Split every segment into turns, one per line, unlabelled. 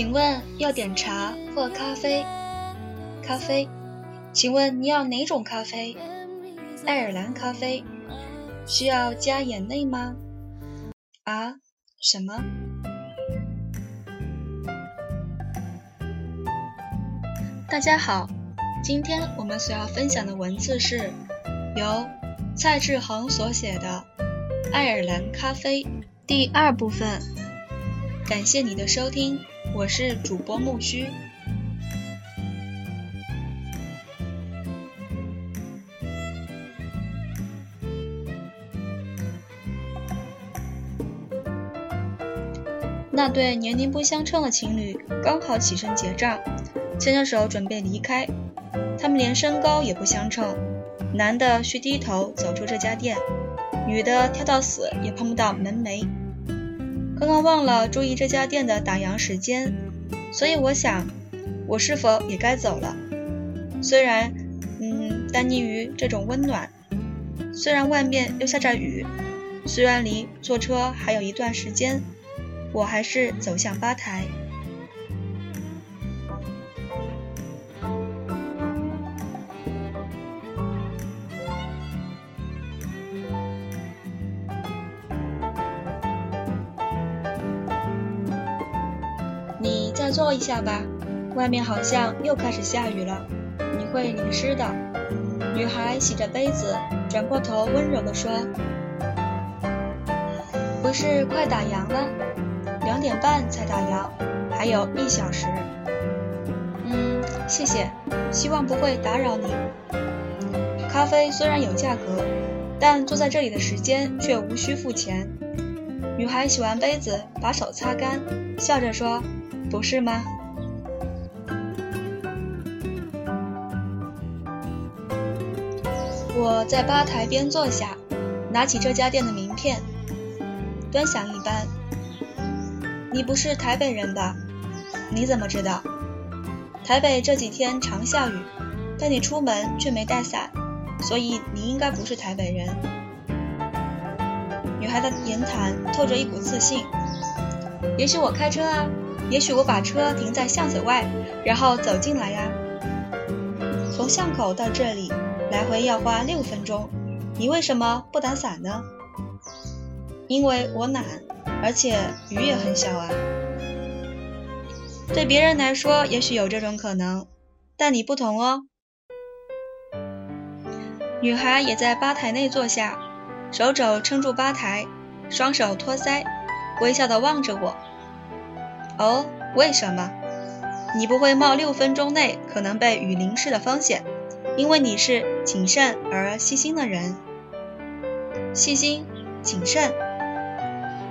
请问要点茶或咖啡？咖啡。请问你要哪种咖啡？爱尔兰咖啡。需要加眼泪吗？啊？什么？大家好，今天我们所要分享的文字是由蔡志恒所写的《爱尔兰咖啡》第二部分。感谢你的收听。我是主播木须。那对年龄不相称的情侣刚好起身结账，牵着手准备离开。他们连身高也不相称，男的需低头走出这家店，女的跳到死也碰不到门楣。刚刚忘了注意这家店的打烊时间，所以我想，我是否也该走了？虽然，嗯，单溺于这种温暖，虽然外面又下着雨，虽然离坐车还有一段时间，我还是走向吧台。再坐一下吧，外面好像又开始下雨了，你会淋湿的。女孩洗着杯子，转过头温柔地说：“不是快打烊了？两点半才打烊，还有一小时。”嗯，谢谢，希望不会打扰你。咖啡虽然有价格，但坐在这里的时间却无需付钱。女孩洗完杯子，把手擦干，笑着说。不是吗？我在吧台边坐下，拿起这家店的名片，端详一番。你不是台北人吧？你怎么知道？台北这几天常下雨，但你出门却没带伞，所以你应该不是台北人。女孩的言谈透着一股自信。也许我开车啊。也许我把车停在巷子外，然后走进来呀。从巷口到这里，来回要花六分钟。你为什么不打伞呢？因为我懒，而且雨也很小啊。对别人来说，也许有这种可能，但你不同哦。女孩也在吧台内坐下，手肘撑住吧台，双手托腮，微笑地望着我。哦，为什么？你不会冒六分钟内可能被雨淋湿的风险，因为你是谨慎而细心的人。细心、谨慎，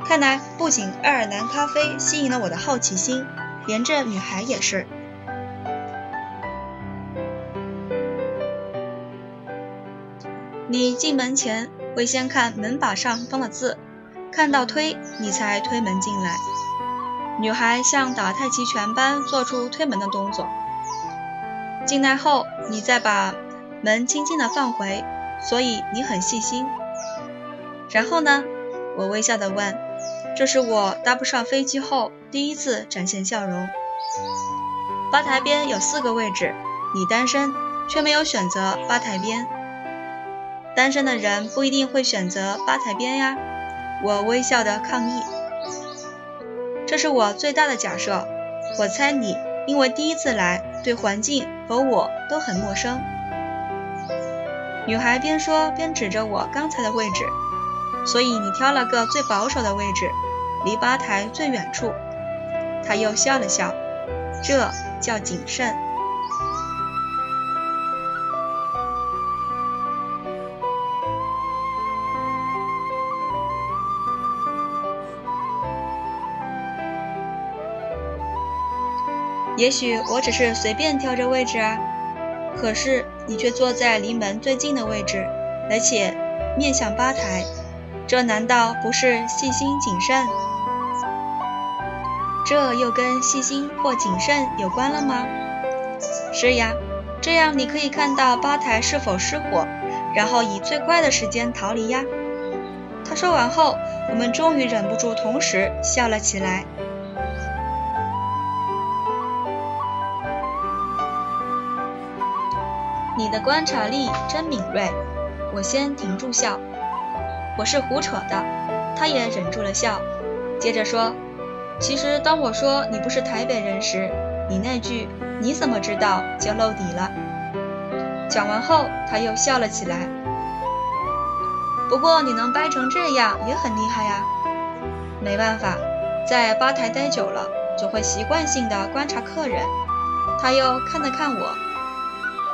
看来不仅爱尔兰咖啡吸引了我的好奇心，连这女孩也是。你进门前会先看门把上方的字，看到推，你才推门进来。女孩像打太极拳般做出推门的动作。进来后，你再把门轻轻地放回，所以你很细心。然后呢？我微笑地问。这是我搭不上飞机后第一次展现笑容。吧台边有四个位置，你单身却没有选择吧台边。单身的人不一定会选择吧台边呀。我微笑地抗议。这是我最大的假设。我猜你因为第一次来，对环境和我都很陌生。女孩边说边指着我刚才的位置，所以你挑了个最保守的位置，离吧台最远处。她又笑了笑，这叫谨慎。也许我只是随便挑着位置啊，可是你却坐在离门最近的位置，而且面向吧台，这难道不是细心谨慎？这又跟细心或谨慎有关了吗？是呀，这样你可以看到吧台是否失火，然后以最快的时间逃离呀。他说完后，我们终于忍不住同时笑了起来。你的观察力真敏锐。我先停住笑，我是胡扯的。他也忍住了笑，接着说：“其实当我说你不是台北人时，你那句‘你怎么知道’就露底了。”讲完后，他又笑了起来。不过你能掰成这样也很厉害呀。没办法，在吧台待久了，总会习惯性的观察客人。他又看了看我。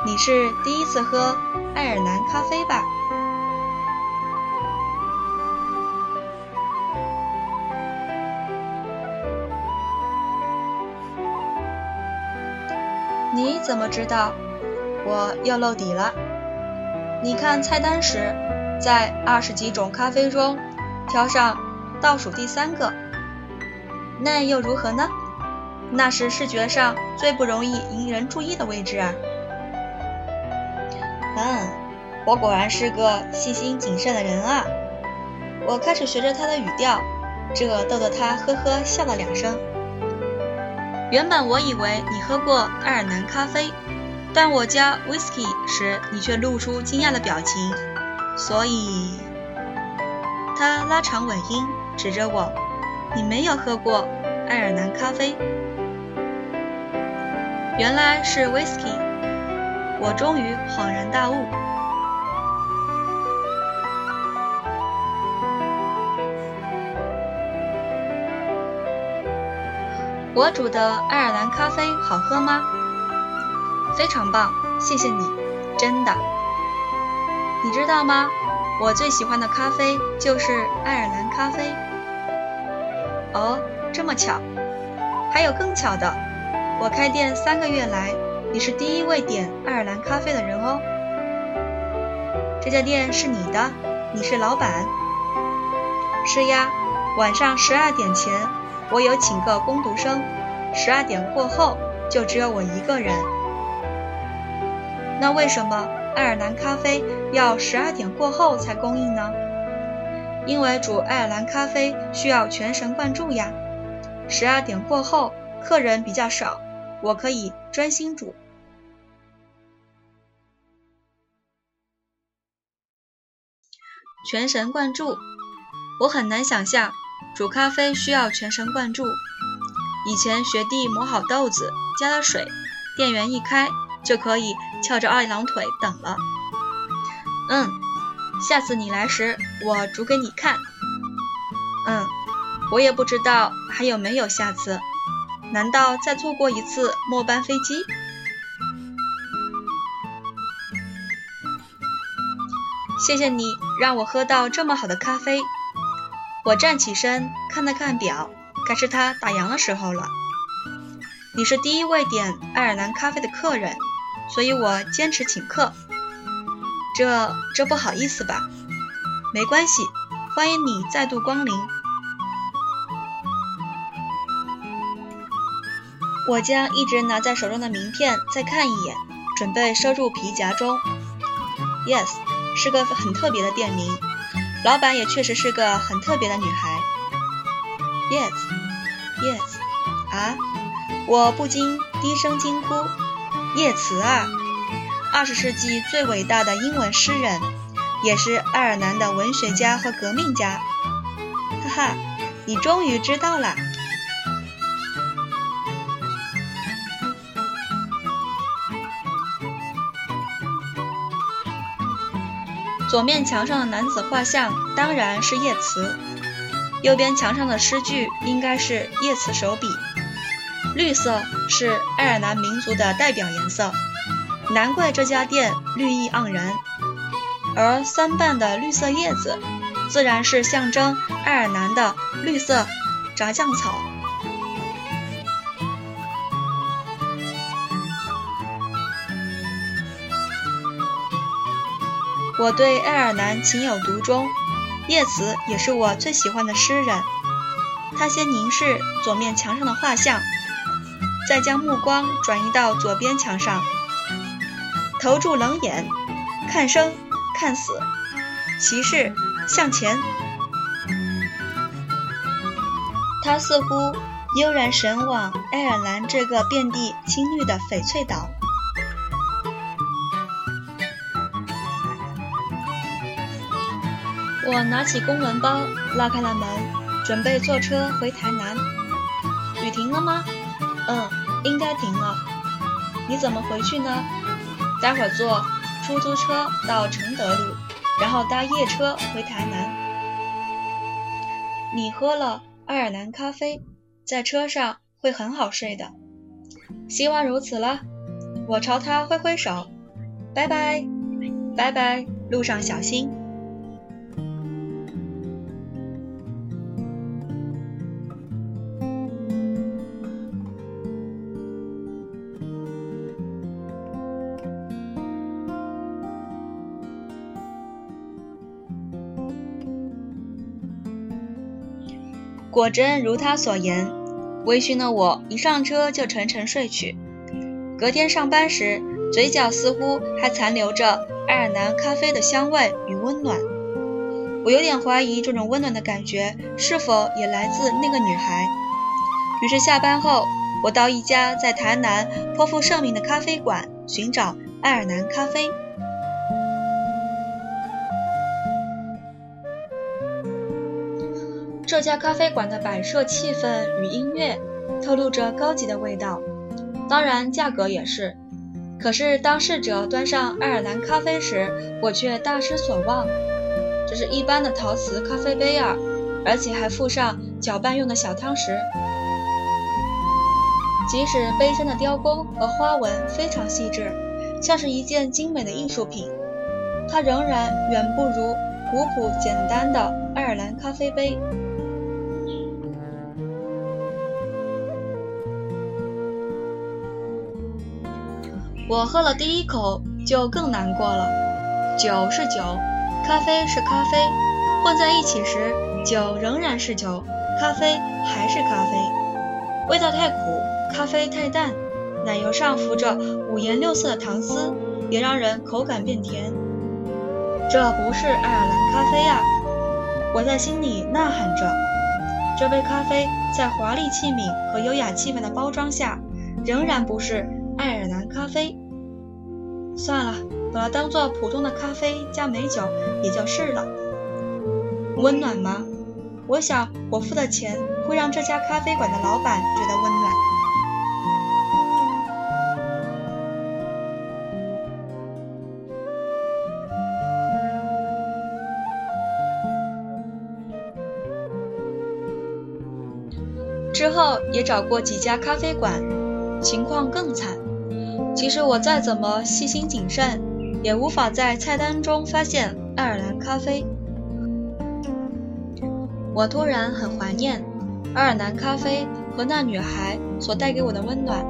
你是第一次喝爱尔兰咖啡吧？你怎么知道？我又露底了。你看菜单时，在二十几种咖啡中挑上倒数第三个，那又如何呢？那是视觉上最不容易引人注意的位置啊。我果然是个细心谨慎的人啊！我开始学着他的语调，这逗得他呵呵笑了两声。原本我以为你喝过爱尔兰咖啡，但我加 whisky 时你却露出惊讶的表情，所以……他拉长尾音，指着我：“你没有喝过爱尔兰咖啡？原来是 whisky。”我终于恍然大悟。我煮的爱尔兰咖啡好喝吗？非常棒，谢谢你，真的。你知道吗？我最喜欢的咖啡就是爱尔兰咖啡。哦，这么巧。还有更巧的，我开店三个月来。你是第一位点爱尔兰咖啡的人哦。这家店是你的，你是老板。是呀，晚上十二点前我有请个工读生，十二点过后就只有我一个人。那为什么爱尔兰咖啡要十二点过后才供应呢？因为煮爱尔兰咖啡需要全神贯注呀。十二点过后客人比较少，我可以专心煮。全神贯注，我很难想象煮咖啡需要全神贯注。以前学弟磨好豆子，加了水，电源一开就可以翘着二郎腿等了。嗯，下次你来时我煮给你看。嗯，我也不知道还有没有下次，难道再错过一次末班飞机？谢谢你让我喝到这么好的咖啡。我站起身看了看表，该是他打烊的时候了。你是第一位点爱尔兰咖啡的客人，所以我坚持请客。这这不好意思吧？没关系，欢迎你再度光临。我将一直拿在手中的名片再看一眼，准备收入皮夹中。Yes。是个很特别的店名，老板也确实是个很特别的女孩。Yes，Yes，啊！我不禁低声惊呼：“叶慈啊，二十世纪最伟大的英文诗人，也是爱尔兰的文学家和革命家。”哈哈，你终于知道了。左面墙上的男子画像当然是叶慈，右边墙上的诗句应该是叶慈手笔。绿色是爱尔兰民族的代表颜色，难怪这家店绿意盎然。而三瓣的绿色叶子，自然是象征爱尔兰的绿色炸酱草。我对爱尔兰情有独钟，叶慈也是我最喜欢的诗人。他先凝视左面墙上的画像，再将目光转移到左边墙上，投注冷眼，看生看死，骑士向前。他似乎悠然神往爱尔兰这个遍地青绿的翡翠岛。我拿起公文包，拉开了门，准备坐车回台南。雨停了吗？嗯，应该停了。你怎么回去呢？待会儿坐出租车到承德路，然后搭夜车回台南。你喝了爱尔兰咖啡，在车上会很好睡的。希望如此了。我朝他挥挥手，拜拜，拜拜，路上小心。果真如他所言，微醺的我一上车就沉沉睡去。隔天上班时，嘴角似乎还残留着爱尔兰咖啡的香味与温暖。我有点怀疑这种温暖的感觉是否也来自那个女孩。于是下班后，我到一家在台南颇负盛名的咖啡馆寻找爱尔兰咖啡。这家咖啡馆的摆设、气氛与音乐透露着高级的味道，当然价格也是。可是当侍者端上爱尔兰咖啡时，我却大失所望。这是一般的陶瓷咖啡杯啊，而且还附上搅拌用的小汤匙。即使杯身的雕工和花纹非常细致，像是一件精美的艺术品，它仍然远不如古朴简单的爱尔兰咖啡杯。我喝了第一口就更难过了。酒是酒，咖啡是咖啡，混在一起时，酒仍然是酒，咖啡还是咖啡。味道太苦，咖啡太淡，奶油上浮着五颜六色的糖丝，也让人口感变甜。这不是爱尔兰咖啡呀！我在心里呐喊着。这杯咖啡在华丽器皿和优雅气氛的包装下，仍然不是。爱尔兰咖啡，算了，把它当做普通的咖啡加美酒也就是了。温暖吗？我想我付的钱会让这家咖啡馆的老板觉得温暖。之后也找过几家咖啡馆，情况更惨。其实我再怎么细心谨慎，也无法在菜单中发现爱尔兰咖啡。我突然很怀念爱尔兰咖啡和那女孩所带给我的温暖。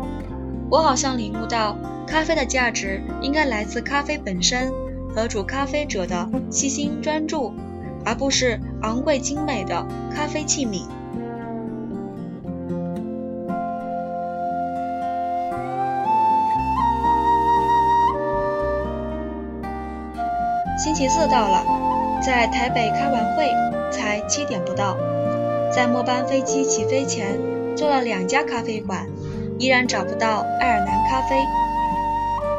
我好像领悟到，咖啡的价值应该来自咖啡本身和煮咖啡者的细心专注，而不是昂贵精美的咖啡器皿。星期四到了，在台北开完会才七点不到，在末班飞机起飞前做了两家咖啡馆，依然找不到爱尔兰咖啡。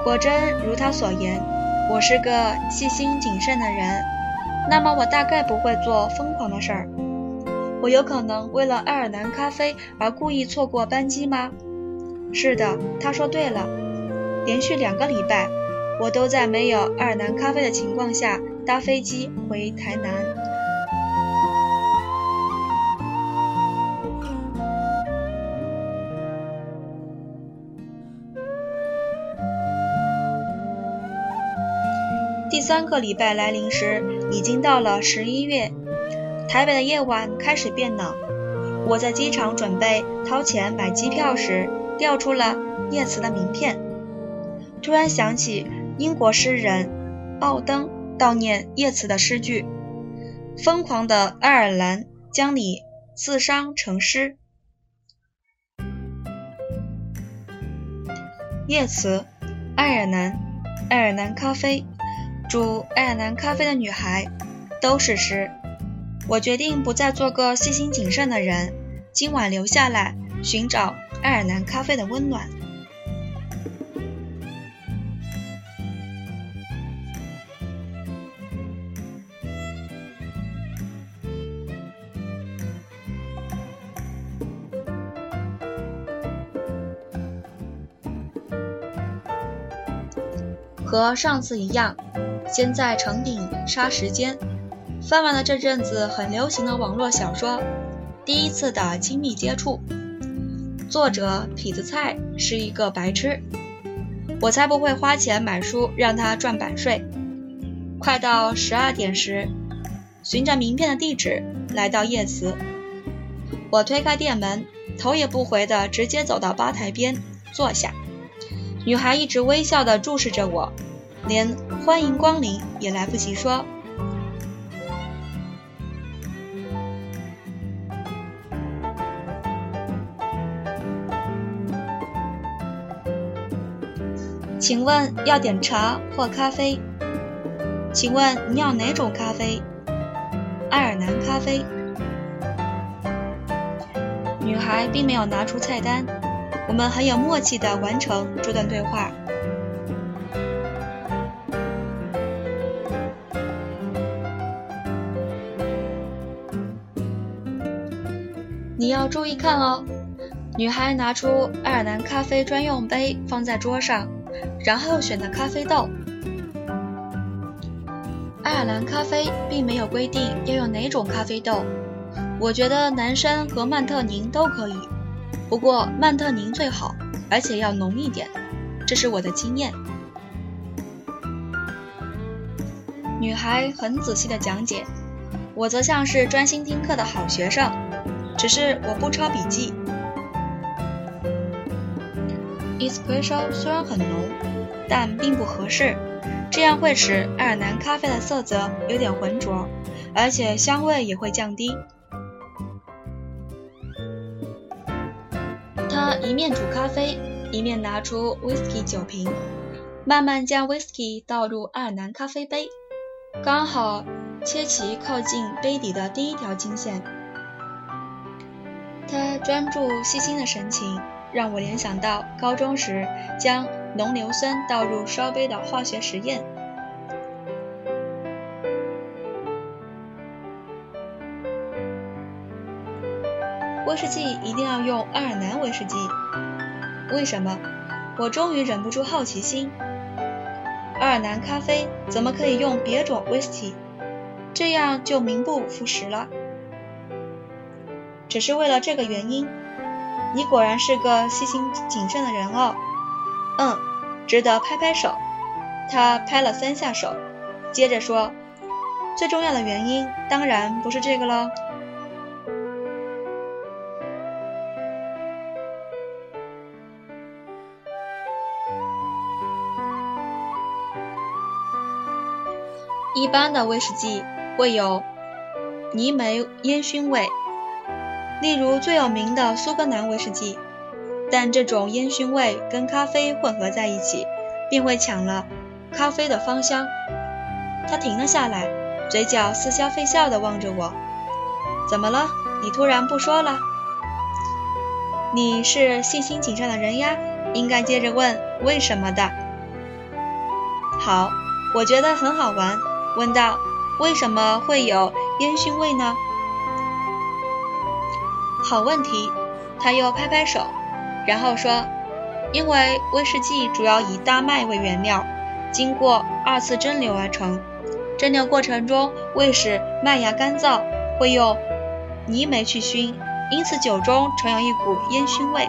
果真如他所言，我是个细心谨慎的人，那么我大概不会做疯狂的事儿。我有可能为了爱尔兰咖啡而故意错过班机吗？是的，他说对了，连续两个礼拜。我都在没有爱尔兰咖啡的情况下搭飞机回台南。第三个礼拜来临时，已经到了十一月，台北的夜晚开始变冷。我在机场准备掏钱买机票时，掉出了叶慈的名片，突然想起。英国诗人奥登悼念叶慈的诗句：“疯狂的爱尔兰将你自伤成诗。”叶慈，爱尔兰，爱尔兰咖啡，煮爱尔兰咖啡的女孩，都是诗。我决定不再做个细心谨慎的人，今晚留下来寻找爱尔兰咖啡的温暖。和上次一样，先在城顶杀时间。翻完了这阵子很流行的网络小说《第一次的亲密接触》，作者痞子蔡是一个白痴，我才不会花钱买书让他赚版税。快到十二点时，循着名片的地址来到叶慈，我推开店门，头也不回的直接走到吧台边坐下。女孩一直微笑的注视着我，连欢迎光临也来不及说。请问要点茶或咖啡？请问你要哪种咖啡？爱尔兰咖啡。女孩并没有拿出菜单，我们很有默契地完成这段对话。你要注意看哦。女孩拿出爱尔兰咖啡专用杯放在桌上。然后选的咖啡豆。爱尔兰咖啡并没有规定要用哪种咖啡豆，我觉得男生和曼特宁都可以，不过曼特宁最好，而且要浓一点，这是我的经验。女孩很仔细的讲解，我则像是专心听课的好学生，只是我不抄笔记。Espresso 虽然很浓，但并不合适，这样会使爱尔兰咖啡的色泽有点浑浊，而且香味也会降低。一面煮咖啡，一面拿出 whisky 酒瓶，慢慢将 whisky 倒入爱尔兰咖啡杯，刚好切齐靠近杯底的第一条金线。他专注细心的神情。让我联想到高中时将浓硫酸倒入烧杯的化学实验。威士忌一定要用爱尔兰威士忌，为什么？我终于忍不住好奇心。爱尔兰咖啡怎么可以用别种威士忌？这样就名不副实了。只是为了这个原因。你果然是个细心谨慎的人哦，嗯，值得拍拍手。他拍了三下手，接着说：“最重要的原因当然不是这个喽。”一般的威士忌会有泥煤烟熏味。例如最有名的苏格兰威士忌，但这种烟熏味跟咖啡混合在一起，便会抢了咖啡的芳香。他停了下来，嘴角似笑非笑地望着我。怎么了？你突然不说了？你是细心谨慎的人呀，应该接着问为什么的。好，我觉得很好玩。问道：为什么会有烟熏味呢？好问题，他又拍拍手，然后说：“因为威士忌主要以大麦为原料，经过二次蒸馏而成。蒸馏过程中为使麦芽干燥，会用泥煤去熏，因此酒中常有一股烟熏味。”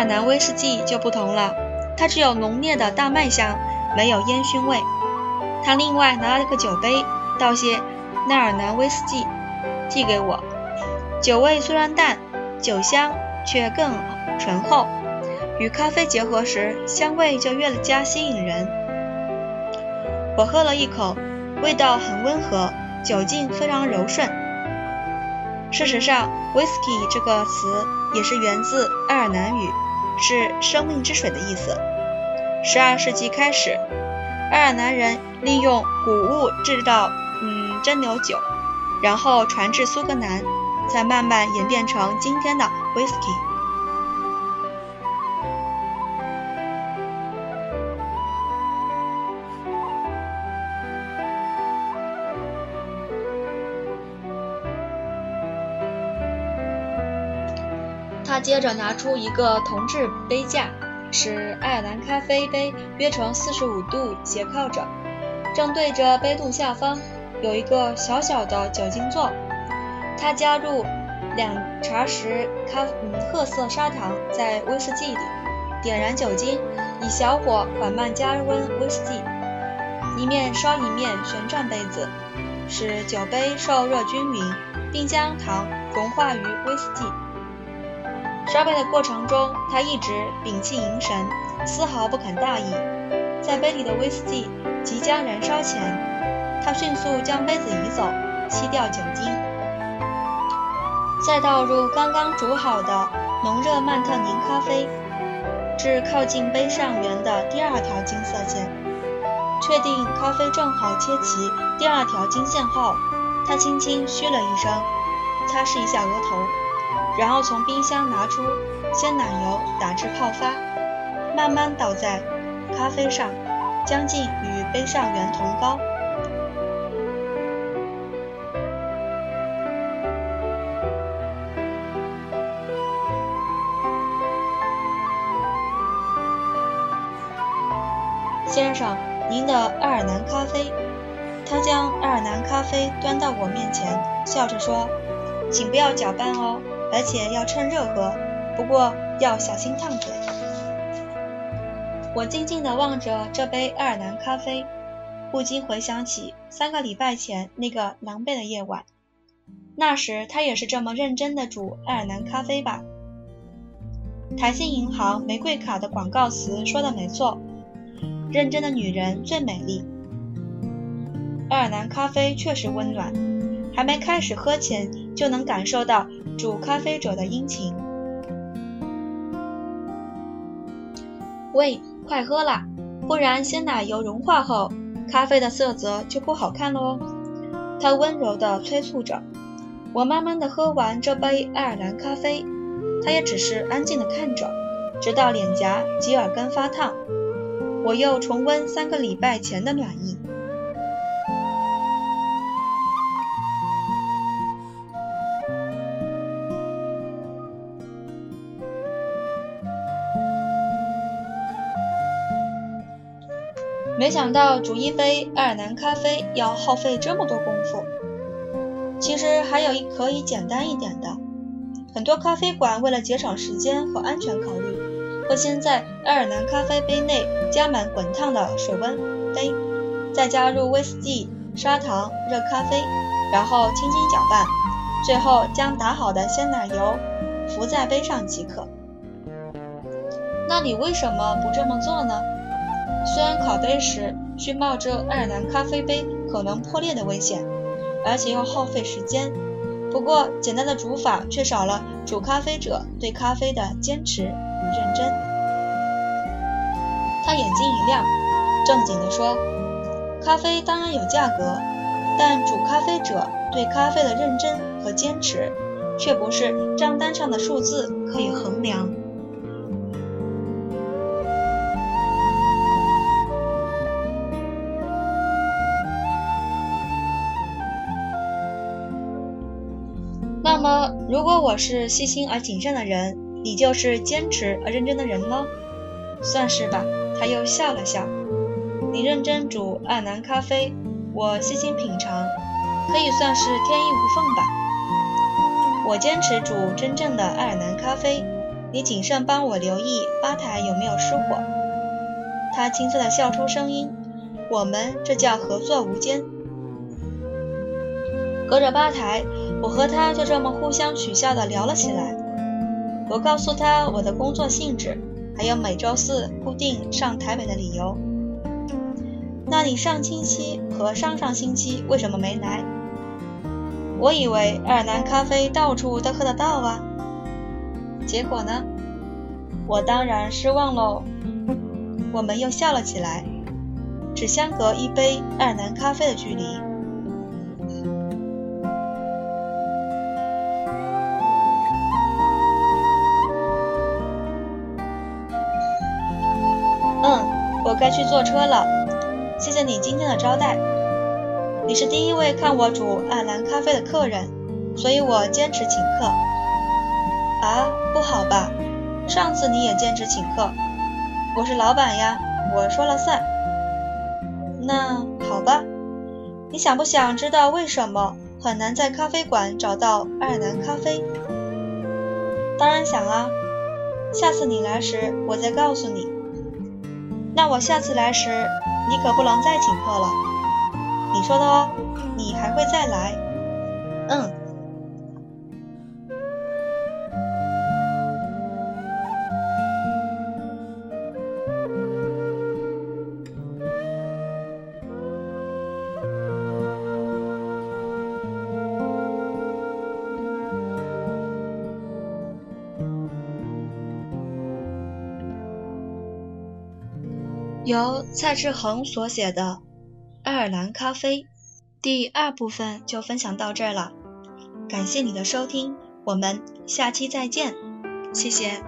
尔兰威士忌就不同了，它只有浓烈的大麦香，没有烟熏味。他另外拿了个酒杯，倒些奈尔兰威士忌，递给我。酒味虽然淡，酒香却更醇厚，与咖啡结合时，香味就越加吸引人。我喝了一口，味道很温和，酒劲非常柔顺。事实上，whisky 这个词也是源自爱尔兰语。是生命之水的意思。十二世纪开始，爱尔兰人利用谷物制造嗯蒸馏酒，然后传至苏格兰，才慢慢演变成今天的 whisky。接着拿出一个铜制杯架，使爱尔兰咖啡杯约成四十五度斜靠着，正对着杯肚下方有一个小小的酒精座。他加入两茶匙咖嗯褐色砂糖在威士忌里，点燃酒精，以小火缓慢加温威士忌，一面烧一面旋转杯子，使酒杯受热均匀，并将糖融化于威士忌。烧杯的过程中，他一直屏气凝神，丝毫不肯大意。在杯里的威士忌即将燃烧前，他迅速将杯子移走，吸掉酒精，再倒入刚刚煮好的浓热曼特宁咖啡，至靠近杯上缘的第二条金色线，确定咖啡正好切齐第二条金线后，他轻轻嘘了一声，擦拭一下额头。然后从冰箱拿出鲜奶油，打至泡发，慢慢倒在咖啡上，将近与杯上缘同高。先生，您的爱尔兰咖啡。他将爱尔兰咖啡端到我面前，笑着说：“请不要搅拌哦。”而且要趁热喝，不过要小心烫嘴。我静静地望着这杯爱尔兰咖啡，不禁回想起三个礼拜前那个狼狈的夜晚。那时他也是这么认真地煮爱尔兰咖啡吧？台信银行玫瑰卡的广告词说的没错，认真的女人最美丽。爱尔兰咖啡确实温暖，还没开始喝前就能感受到。煮咖啡者的殷勤。喂，快喝啦，不然鲜奶油融化后，咖啡的色泽就不好看了哦。他温柔地催促着。我慢慢地喝完这杯爱尔兰咖啡，他也只是安静地看着，直到脸颊及耳根发烫。我又重温三个礼拜前的暖意。没想到煮一杯爱尔兰咖啡要耗费这么多功夫。其实还有一可以简单一点的，很多咖啡馆为了节省时间和安全考虑，会先在爱尔兰咖啡杯内加满滚烫的水温杯，再加入威士忌、砂糖、热咖啡，然后轻轻搅拌，最后将打好的鲜奶油浮在杯上即可。那你为什么不这么做呢？虽然烤杯时需冒着爱尔兰咖啡杯可能破裂的危险，而且又耗费时间，不过简单的煮法却少了煮咖啡者对咖啡的坚持与认真。他眼睛一亮，正经地说：“咖啡当然有价格，但煮咖啡者对咖啡的认真和坚持，却不是账单上的数字可以衡量。”如果我是细心而谨慎的人，你就是坚持而认真的人喽？算是吧。他又笑了笑。你认真煮爱尔兰咖啡，我细心品尝，可以算是天衣无缝吧。我坚持煮真正的爱尔兰咖啡，你谨慎帮我留意吧台有没有失火。他清脆地笑出声音。我们这叫合作无间。隔着吧台，我和他就这么互相取笑的聊了起来。我告诉他我的工作性质，还有每周四固定上台北的理由。那你上星期和上上星期为什么没来？我以为爱尔兰咖啡到处都喝得到啊。结果呢？我当然失望喽。我们又笑了起来，只相隔一杯爱尔兰咖啡的距离。该去坐车了，谢谢你今天的招待。你是第一位看我煮爱尔兰咖啡的客人，所以我坚持请客。
啊，不好吧？上次你也坚持请客，我是老板呀，我说了算。那好吧，你想不想知道为什么很难在咖啡馆找到爱尔兰咖啡？当然想啊，下次你来时我再告诉你。那我下次来时，你可不能再请客了。你说的哦，你还会再来。嗯。由蔡志恒所写的《爱尔兰咖啡》第二部分就分享到这儿了，感谢你的收听，我们下期再见，谢谢。